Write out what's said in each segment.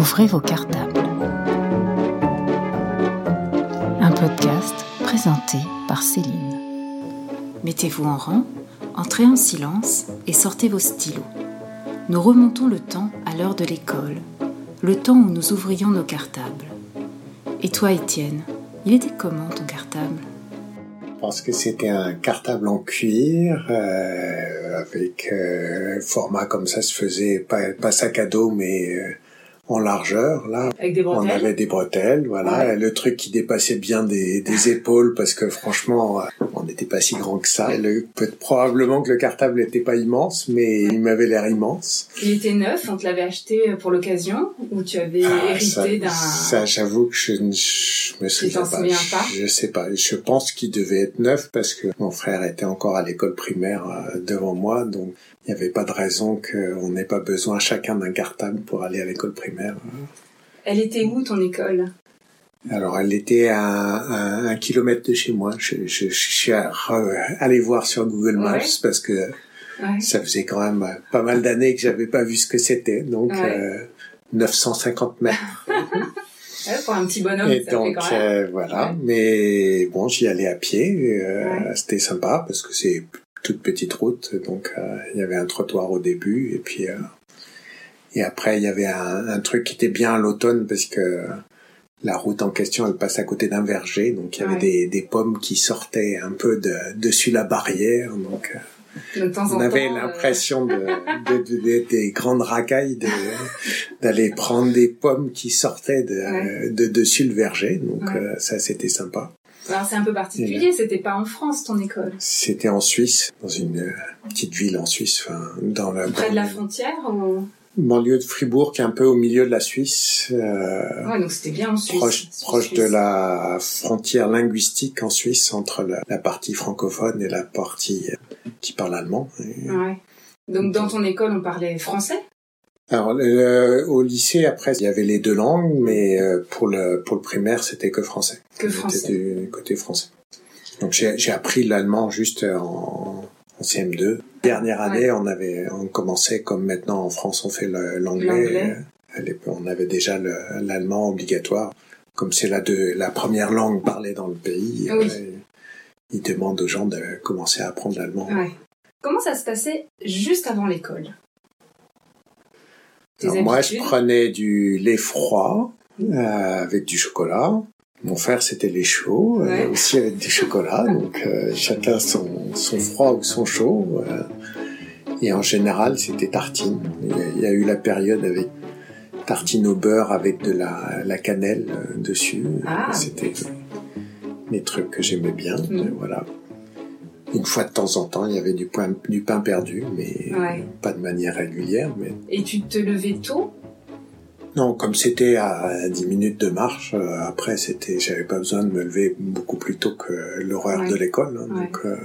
Ouvrez vos cartables. Un podcast présenté par Céline. Mettez-vous en rang, entrez en silence et sortez vos stylos. Nous remontons le temps à l'heure de l'école, le temps où nous ouvrions nos cartables. Et toi, Étienne, il était comment ton cartable? Je pense que c'était un cartable en cuir euh, avec euh, format comme ça se faisait pas, pas sac à dos mais euh, en largeur là. Avec des bretelles. On avait des bretelles, voilà, Ouais. le truc qui dépassait bien des, des épaules parce que franchement, euh, on n'était pas si grand que ça. Le, probablement que le cartable n'était pas immense, mais il m'avait l'air immense. Il était neuf, on te l'avait acheté pour l'occasion ou tu avais Ah, hérité d'un. ça, j'avoue que je ne je me souviens pas. pas Je sais pas. Je pense qu'il devait être neuf parce que mon frère était encore à l'école primaire euh, devant moi, donc il n'y avait pas de raison qu'on n'ait pas besoin chacun d'un cartable pour aller à l'école primaire. Elle était où ton école? Alors, elle était à, à un kilomètre de chez moi. Je, je, je suis re- allé voir sur Google Maps Ouais. parce que Ouais. ça faisait quand même euh, pas mal d'années que j'avais pas vu ce que c'était. Donc, Ouais. euh, 950 mètres. Pour un petit bonhomme, Et ça donc fait quand même. euh, voilà, mais bon, j'y allais à pied, euh, c'était sympa parce que c'est toute petite route, donc euh, il y avait un trottoir au début et puis euh, et après il y avait un, un truc qui était bien à l'automne parce que la route en question elle passe à côté d'un verger, donc il y avait Ouais. des, des pommes qui sortaient un peu de, dessus la barrière, donc euh, De temps en on avait temps, euh, l'impression de, de- de- de- des grandes racailles de- d'aller prendre des pommes qui sortaient de, Ouais. de dessus le verger. Donc Ouais. euh, ça, c'était sympa. Alors c'est un peu particulier, c'était pas en France ton école. C'était en Suisse, dans une euh, petite ville en Suisse, enfin dans la Près de la frontière ou... banlieue de Fribourg, qui est un peu au milieu de la Suisse, euh, Ouais, donc c'était bien en Suisse. proche Suisse, proche Suisse. de la frontière linguistique en Suisse entre la, la partie francophone et la partie euh, qui parle allemand. Et- Ouais. Donc dans ton école, on parlait français? Alors le- au lycée après il y avait les deux langues, mais euh, pour le pour le primaire c'était que français. Que français. du côté français. Donc j'ai j'ai appris l'allemand juste en, en CM2. Dernière année on avait on commençait comme maintenant en France on fait l'anglais. Euh, On avait déjà le- l'allemand obligatoire. Comme c'est la de la première langue parlée dans le pays, Oui. euh, ils demandent aux gens de commencer à apprendre l'allemand. Ouais. Comment ça se passait juste avant l'école? Alors, moi, je prenais du lait froid euh, avec du chocolat. Mon frère, c'était lait chaud, euh, aussi avec du chocolat. Donc, euh, chacun son, son froid ou son chaud. euh. et en général, c'était tartine. Il y, a, il y a eu la période avec tartine au beurre avec de la, la cannelle euh, dessus. Ah. C'était des trucs que j'aimais bien. Mm. euh, Voilà. Une fois de temps en temps, il y avait du, pain- du pain perdu, mais Ouais. pas de manière régulière. Mais Et tu te levais tôt? Non, comme c'était à 10 minutes de marche, euh, après c'était, j'avais pas besoin de me lever beaucoup plus tôt que l'horaire Ouais. de l'école. hein, Ouais. Donc euh,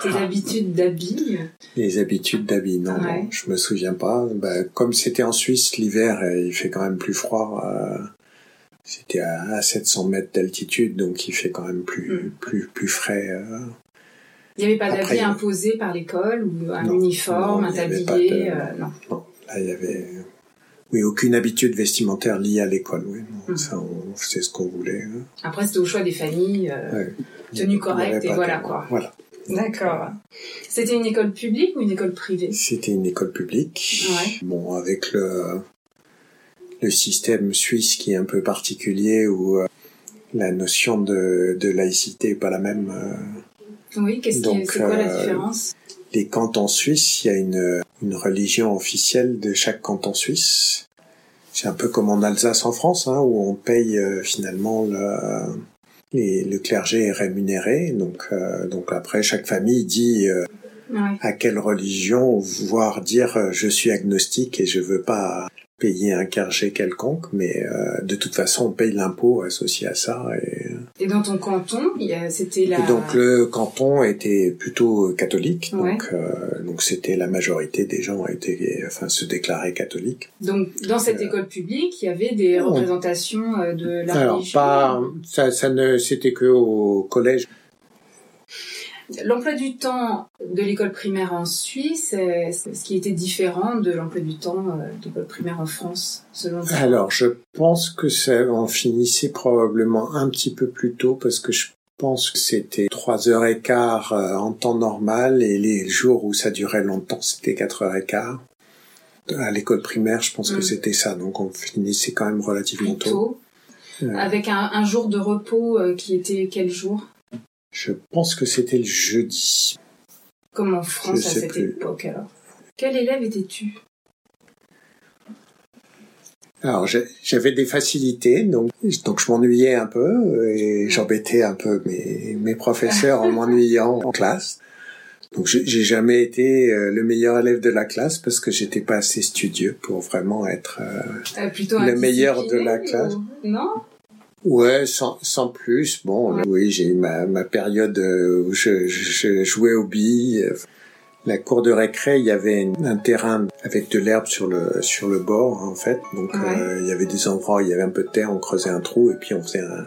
Tes habitudes d'habits les habitudes d'habits, non, non, je me souviens pas. Ben, comme c'était en Suisse, l'hiver, il fait quand même plus froid. euh, c'était à, à 700 mètres d'altitude, donc il fait quand même plus Mm. plus plus frais. euh. Il n'y avait pas a- imposés par l'école ou un Non. uniforme, Non, un tablier de- euh, Non. Non, là il y avait oui aucune habitude vestimentaire liée à l'école. Oui, Mm. ça on faisait ce qu'on voulait. hein. Après, c'était au choix des familles. euh, Ouais. Tenue correcte et voilà, de- quoi. Voilà. D'accord. C'était une école publique ou une école privée? C'était une école publique. Ouais. Bon, avec le, le système suisse qui est un peu particulier où euh, la notion de, de laïcité est pas la même. euh. Oui, qu'est-ce qui c'est quoi la euh, différence? Les cantons suisses, il y a une, une religion officielle de chaque canton suisse. C'est un peu comme en Alsace en France, hein, où on paye euh, finalement le, les- le clergé est rémunéré. Donc, euh, donc après, chaque famille dit euh, Ouais. à quelle religion, voire dire je suis agnostique et je veux pas payer un clergé quelconque, mais euh, de toute façon on paye l'impôt associé à ça. Et, Et dans ton canton, c'était la. et donc le canton était plutôt catholique, Ouais. donc euh, donc c'était la majorité des gens étaient, enfin se déclaraient catholiques. Donc, dans cette école publique, il y avait des on- représentations euh, de la Alors religion. pas, ça, ça ne, c'était que au collège. L'emploi du temps de l'école primaire en Suisse, est ce qui était différent de l'emploi du temps euh, de l'école primaire en France, selon toi Alors, je pense que ça en finissait probablement un petit peu plus tôt parce que je pense que c'était trois heures et quart euh, en temps normal et les jours où ça durait longtemps, c'était quatre heures et quart. À l'école primaire, je pense que mm. c'était ça. Donc, on finissait quand même relativement tôt. Avec un, un, jour de repos qui était quel jour? Je pense que c'était le jeudi. Comme en France à cette époque alors. Quel élève étais-tu? Alors j'avais des facilités, donc donc je m'ennuyais un peu et j'embêtais un peu mes mes professeurs en m'ennuyant en classe. Donc j'ai jamais été euh, le meilleur élève de la classe parce que j'étais pas assez studieux pour vraiment être euh, euh, le meilleur de la classe. Non? Ouais, sans, sans plus. Bon, oui, j'ai eu ma, ma période euh, où je, je, jouais aux billes. La cour de récré, il y avait un terrain avec de l'herbe sur le sur le bord en fait. Donc euh, il y avait des endroits où il y avait un peu de terre, on creusait un trou et puis on faisait un,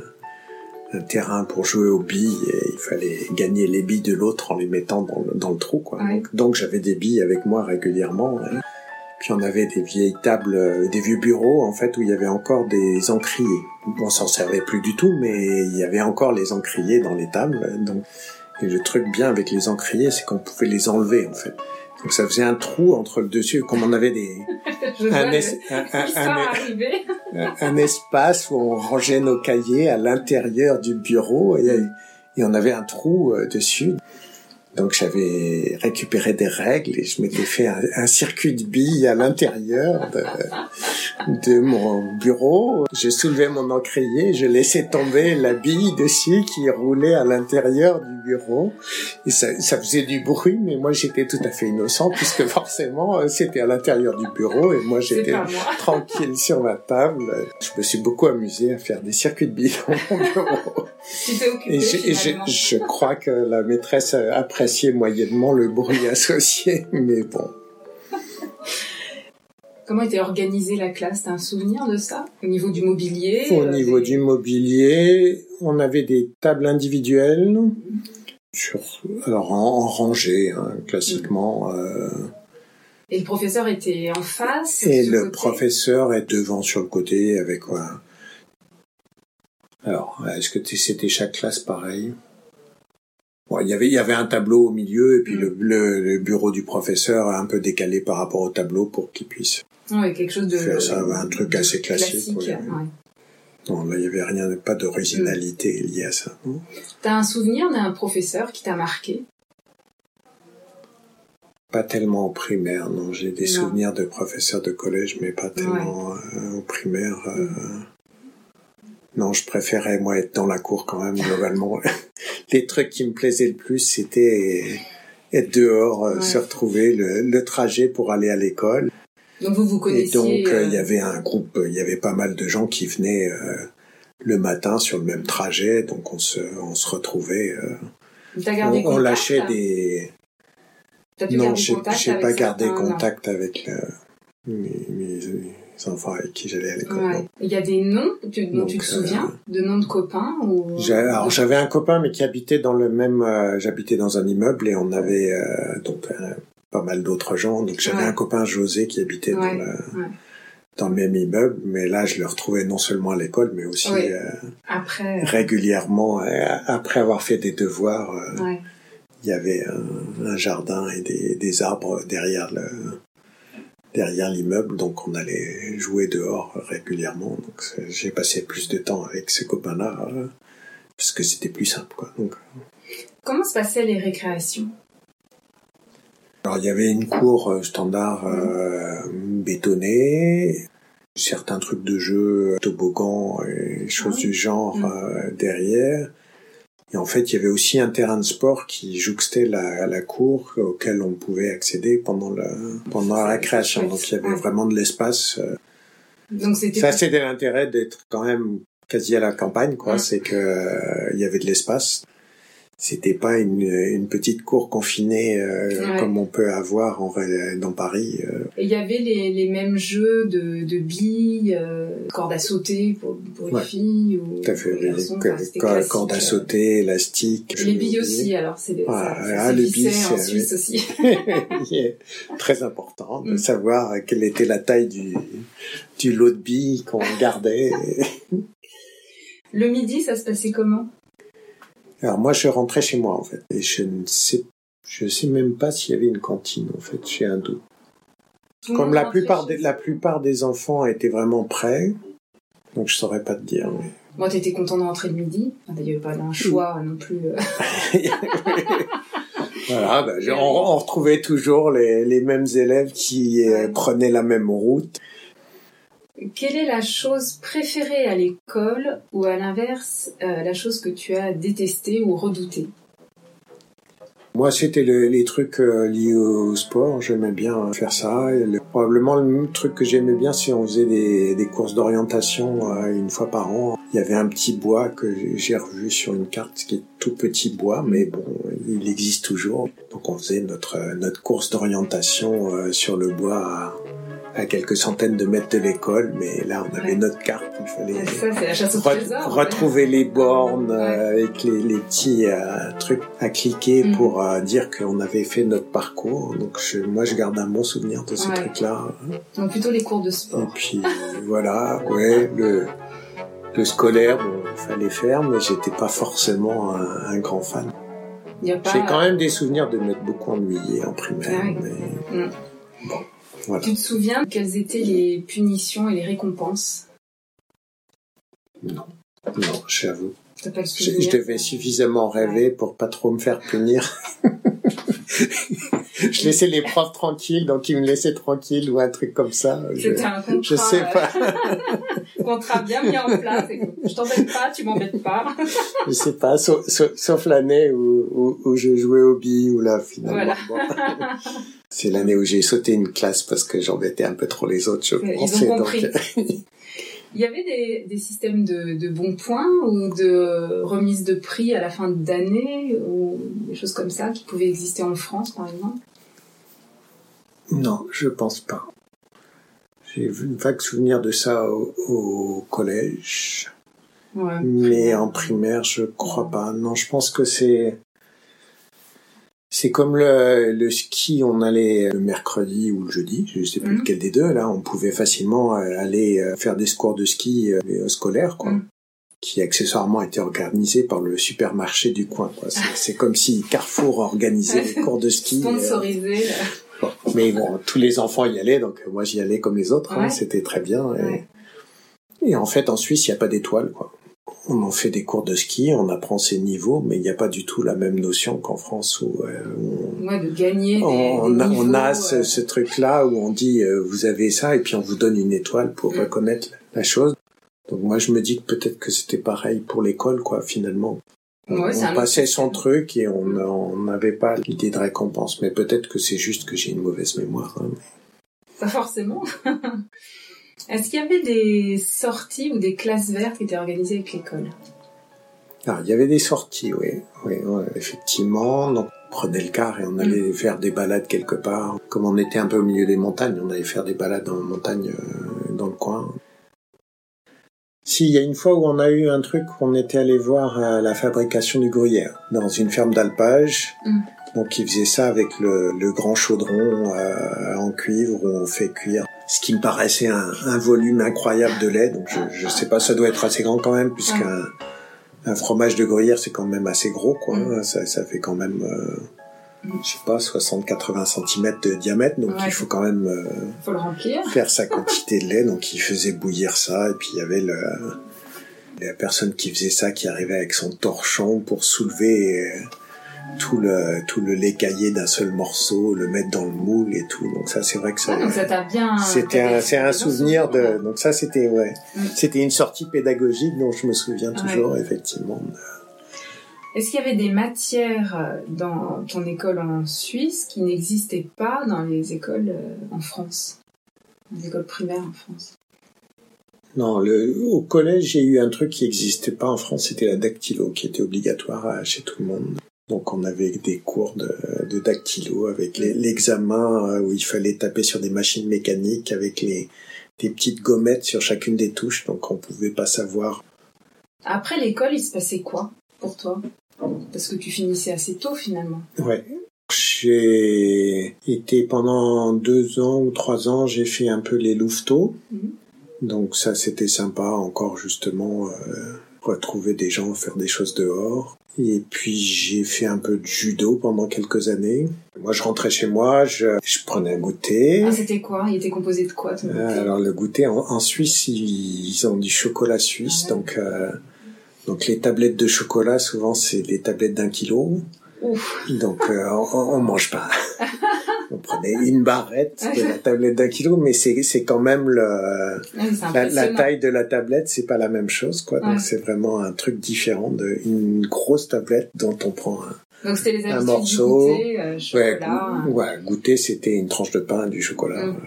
un terrain pour jouer aux billes et il fallait gagner les billes de l'autre en les mettant dans le, dans le trou quoi. Donc, j'avais des billes avec moi régulièrement. Hein. Puis on avait des vieilles tables, euh, des vieux bureaux en fait où il y avait encore des encriers. On s'en servait plus du tout, mais il y avait encore les encriers dans les tables. Donc et le truc bien avec les encriers, c'est qu'on pouvait les enlever en fait. Donc ça faisait un trou entre le dessus, comme on avait des un, un, espace où on rangeait nos cahiers à l'intérieur du bureau et, et on avait un trou euh, dessus. Donc j'avais récupéré des règles et je m'étais fait un, circuit de billes à l'intérieur de, de, mon bureau. Je soulevais mon encrier, je laissais tomber la bille dessus qui roulait à l'intérieur du bureau. Et ça, ça faisait du bruit, mais moi j'étais tout à fait innocent puisque forcément c'était à l'intérieur du bureau et moi j'étais tranquille sur ma table. Je me suis beaucoup amusé à faire des circuits de billes dans mon bureau. Et, je, et je, je, crois que la maîtresse après moyennement le bruit associé, mais bon. Comment était organisée la classe? T'as un souvenir de ça? Au niveau du mobilier Au euh, niveau du mobilier, on avait des tables individuelles, sur, alors en, rangée, hein, classiquement. Euh. Et le professeur était en face Et le professeur est devant sur le côté avec quoi Alors, est-ce que c'était chaque classe pareil? Il y avait il y avait un tableau au milieu et puis mm. le, le, bureau du professeur un peu décalé par rapport au tableau pour qu'il puisse ouais, quelque chose de faire ça un truc assez classique, non là il y avait rien pas d'originalité mm. liée à ça t'as un souvenir d'un professeur qui t'a marqué? Pas tellement au primaire non j'ai des souvenirs de professeurs de collège mais pas tellement euh, au primaire euh. Non, je préférais moi être dans la cour quand même globalement. Les trucs qui me plaisaient le plus, c'était être dehors, euh, se retrouver, le, trajet pour aller à l'école. Donc vous vous connaissiez. Et donc euh, il y avait un groupe, il y avait pas mal de gens qui venaient euh, le matin sur le même trajet, donc on se, on se retrouvait. gardé on, on lâchait des. non, j'ai pas gardé contact avec mes, mes, enfants avec qui j'allais à l'école. Il y a des noms dont tu te euh, souviens, de noms de copains ou Alors j'avais un copain mais qui habitait dans le même, euh, j'habitais dans un immeuble et on avait euh, donc pas mal d'autres gens. Donc j'avais un copain José qui habitait dans le dans le même immeuble, mais là je le retrouvais non seulement à l'école, mais aussi après régulièrement. Après avoir fait des devoirs. Il y avait un, un, jardin et des, des arbres derrière le, derrière l'immeuble, donc on allait jouer dehors régulièrement. Donc j'ai passé plus de temps avec ces copains-là euh, parce que c'était plus simple. Quoi. Donc, Comment se passaient les récréations? Alors il y avait une cour euh, standard euh, bétonnée, certains trucs de jeu, toboggan et choses ah du genre mm. derrière. Et en fait, il y avait aussi un terrain de sport qui jouxtait la, la cour auquel on pouvait accéder pendant, la pendant la récréation. Donc il y avait vraiment de l'espace. Euh. Donc c'était ça, c'était l'intérêt d'être quand même quasi à la campagne, quoi. C'est que euh, il y avait de l'espace. C'était pas une, une, petite cour confinée euh, comme on peut avoir en, dans Paris. Euh. Et il y avait les, les, mêmes jeux de, de billes, euh, cordes à sauter pour, pour les filles ou Tout à fait, les garçons, cordes à sauter, élastique. Les billes aussi, alors c'est ah, ça, les billes en Suisse aussi. très important de mm. savoir quelle était la taille du, du lot de billes qu'on gardait. Le midi, ça se passait comment? Alors moi, je rentrais chez moi en fait, et je ne sais, je sais même pas s'il y avait une cantine en fait. J'ai un doute. Comme la plupart des, la plupart des enfants étaient vraiment prêts, donc je saurais pas te dire. Mais... Moi, t'étais content de rentrer le midi. Il n'y avait pas d'un choix non plus. Euh. voilà, ben, on, retrouvait toujours les, les mêmes élèves qui euh, prenaient la même route. Quelle est la chose préférée à l'école ou à l'inverse, euh, la chose que tu as détestée ou redoutée? Moi, c'était les trucs euh, liés au sport. J'aimais bien faire ça. probablement le truc que j'aimais bien, c'est on faisait des, des courses d'orientation euh, une fois par an. Il y avait un petit bois que j'ai revu sur une carte, qui est tout petit bois, mais bon, il existe toujours. Donc on faisait notre notre course d'orientation sur le bois à quelques centaines de mètres de l'école, mais là on avait notre carte, il fallait ça, retrouver les bornes euh, avec les, les petits euh, trucs à cliquer mm. pour euh, dire qu'on avait fait notre parcours. Donc je, moi je garde un bon souvenir de ce truc-là. Donc plutôt les cours de sport. Et puis voilà, ouais, le, le scolaire, bon, il fallait faire, mais j'étais pas forcément un, grand fan. J'ai quand même des souvenirs de m'être beaucoup ennuyé en primaire, ah mais mm. bon. Tu te souviens quelles étaient les punitions et les récompenses? Non, non, j'avoue. Je, je devais suffisamment rêver pour pas trop me faire punir. je laissais les profs tranquilles, donc ils me laissaient tranquille ou un truc comme ça. C'était un contrat. Je sais pas. Euh, contrat bien mis en place. Je t'embête pas, tu m'embêtes pas. je sais pas, sauf, sauf, l'année où, où, où, je jouais au billes, ou là finalement. Voilà. C'est l'année où j'ai sauté une classe parce que j'embêtais un peu trop les autres, je pensais. Donc... Il y avait des, des systèmes de, de, bons points ou de remise de prix à la fin d'année ou des choses comme ça qui pouvaient exister en France, par exemple? Non, je pense pas. J'ai vu une vague souvenir de ça au, collège. Ouais, mais en primaire, je crois pas. Non, je pense que c'est c'est comme le, le, ski, on allait le mercredi ou le jeudi, je sais plus mhm. lequel des deux, là, on pouvait facilement euh, aller euh, faire des scores de ski euh, scolaires, quoi. Mhm. qui accessoirement étaient organisés par le supermarché du coin. C'est comme si Carrefour organisait les cours de ski. Sponsorisé. mais bon, tous les enfants y allaient, donc moi j'y allais comme les autres. Hein, C'était très bien. Et, et, en fait, en Suisse, il n'y a pas d'étoiles, quoi on en fait des cours de ski, on apprend ses niveaux, mais il n'y a pas du tout la même notion qu'en France où, euh, on, de gagner. on, a, euh. ce, truc-là où on dit euh, vous avez ça et puis on vous donne une étoile pour mm. reconnaître la chose. Donc moi je me dis que peut-être que c'était pareil pour l'école quoi finalement. on passait son truc et on n'avait pas l'idée de récompense, mais peut-être que c'est juste que j'ai une mauvaise mémoire. Hein. Pas forcément. Est-ce qu'il y avait des sorties ou des classes vertes qui étaient organisées avec l'école? Ah, il y avait des sorties, oui, oui, effectivement. Donc, on prenait le car et on allait mm. faire des balades quelque part. Comme on était un peu au milieu des montagnes, on allait faire des balades en montagne euh, dans le coin. Si, il y a une fois où on a eu un truc, on était allé voir euh, la fabrication du gruyère dans une ferme d'alpage. Mm. Donc, ils faisaient ça avec le, grand chaudron euh, en cuivre où on fait cuire ce qui me paraissait un, un, volume incroyable de lait. Donc je, je sais pas, ça doit être assez grand quand même, puisqu'un un fromage de gruyère c'est quand même assez gros, quoi. Mm. Ça, ça fait quand même, euh, je sais pas, 60-80 cm de diamètre, donc il faut quand même euh, faire sa quantité de lait. Donc il faisait bouillir ça, et puis il y avait le, la personne qui faisait ça qui arrivait avec son torchon pour soulever. Euh, tout le tout le lait caillé d'un seul morceau, le mettre dans le moule et tout. Donc ça c'est vrai que ça. donc ça t'a bien. C'était c'est un souvenir de. Donc ça c'était ouais. Mm. C'était une sortie pédagogique dont je me souviens toujours effectivement. Est-ce qu'il y avait des matières euh, dans ton école en Suisse qui n'existaient pas dans les écoles euh, en France, les écoles primaires en France? Non, le, au collège, j'ai eu un truc qui n'existait pas en France, c'était la dactylo, qui était obligatoire chez tout le monde. Donc on avait des cours de, de dactylo avec l'examen euh, où il fallait taper sur des machines mécaniques avec les des petites gommettes sur chacune des touches, donc on pouvait pas savoir. Après l'école, il se passait quoi pour toi? Parce que tu finissais assez tôt finalement. Ouais. J'ai été pendant deux ans ou trois ans, j'ai fait un peu les louveteaux. Mhm. Donc ça c'était sympa encore justement euh, retrouver des gens, faire des choses dehors. Et puis j'ai fait un peu de judo pendant quelques années. Moi, je rentrais chez moi, je, je prenais un goûter. Ah, c'était quoi? Il était composé de quoi ton goûter? Alors le goûter en, Suisse, ils, ont du chocolat suisse, ah donc euh, donc les tablettes de chocolat, souvent c'est des tablettes d'un kilo. Ouf. Donc euh, on, on mange pas. on prenait une barrette de la tablette d'un kilo, mais c'est c'est quand même le la, taille de la tablette, c'est pas la même chose quoi. Donc c'est vraiment un truc différent de une grosse tablette dont on prend un, Donc c'était les un morceau. goûter, euh, chocolat. Ouais, ouais, goûter c'était une tranche de pain, du chocolat. Mm.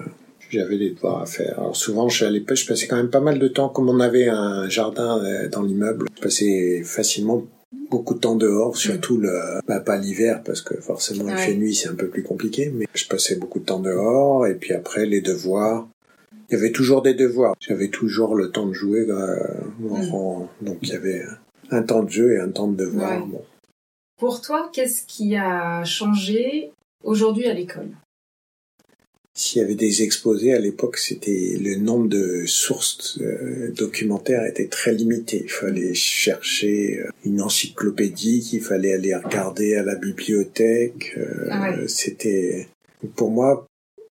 J'avais des devoirs à faire. Alors souvent, je, à l'époque, je passais quand même pas mal de temps, comme on avait un jardin euh, dans l'immeuble, je passais facilement beaucoup de temps dehors, surtout le, bah, pas l'hiver parce que forcément il fait nuit, c'est un peu plus compliqué, mais je passais beaucoup de temps dehors et puis après les devoirs. Il y avait toujours des devoirs. J'avais toujours le temps de jouer, euh, mm. donc il y avait un temps de jeu et un temps de devoir. Pour toi, qu'est-ce qui a changé aujourd'hui à l'école? S'il y avait des exposés à l'époque, c'était le nombre de sources euh, documentaires était très limité. Il fallait chercher euh, une encyclopédie, il fallait aller regarder à la bibliothèque. Euh, ah c'était pour moi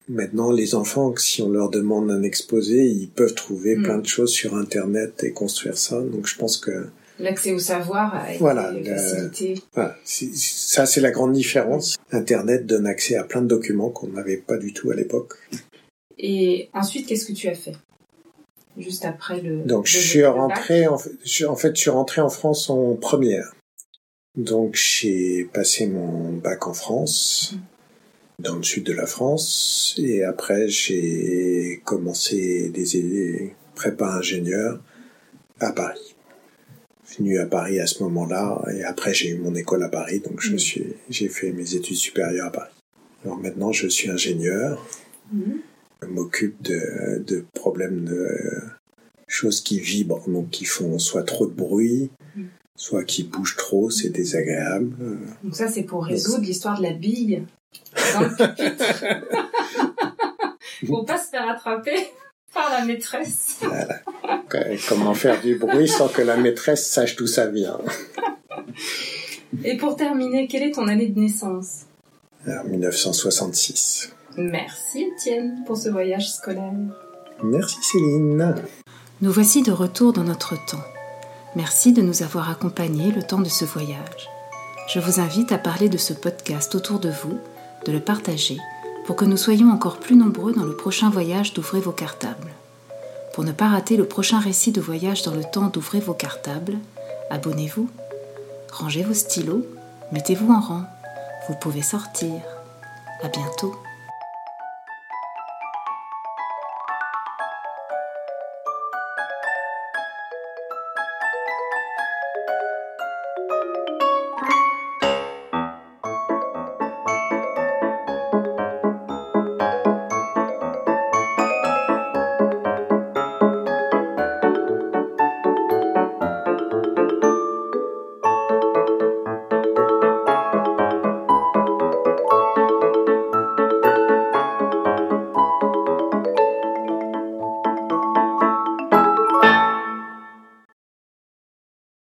maintenant les enfants, si on leur demande un exposé, ils peuvent trouver hmm. plein de choses sur Internet et construire ça. Donc je pense que l'accès au savoir a été voilà, facilité. Voilà, ça c'est la grande différence. Internet donne accès à plein de documents qu'on n'avait pas du tout à l'époque. Et ensuite, qu'est-ce que tu as fait? Juste après le. Donc je suis rentré en fait, je, en fait, je suis rentré en France en première. Donc j'ai passé mon bac en France, mmh. dans le sud de la France, et après j'ai commencé des prépas ingénieurs à Paris venu à Paris à ce moment-là, et après j'ai eu mon école à Paris, donc je mm. suis, j'ai fait mes études supérieures à Paris. Alors maintenant, je suis ingénieur, mm. je m'occupe de, de, problèmes de choses qui vibrent, donc qui font soit trop de bruit, mm. soit qui bougent trop, c'est désagréable. Donc ça, c'est pour résoudre l'histoire de la bille dans le pour pas se faire attraper par la maîtresse. Voilà. Comment faire du bruit sans que la maîtresse sache d'où ça vient. Et pour terminer, quelle est ton année de naissance? 1966. Merci Étienne pour ce voyage scolaire. Merci Céline. Nous voici de retour dans notre temps. Merci de nous avoir accompagnés le temps de ce voyage. Je vous invite à parler de ce podcast autour de vous, de le partager, pour que nous soyons encore plus nombreux dans le prochain voyage d'Ouvrez vos cartables. Pour ne pas rater le prochain récit de voyage dans le temps d'ouvrir vos cartables, abonnez-vous, rangez vos stylos, mettez-vous en rang, vous pouvez sortir. À bientôt.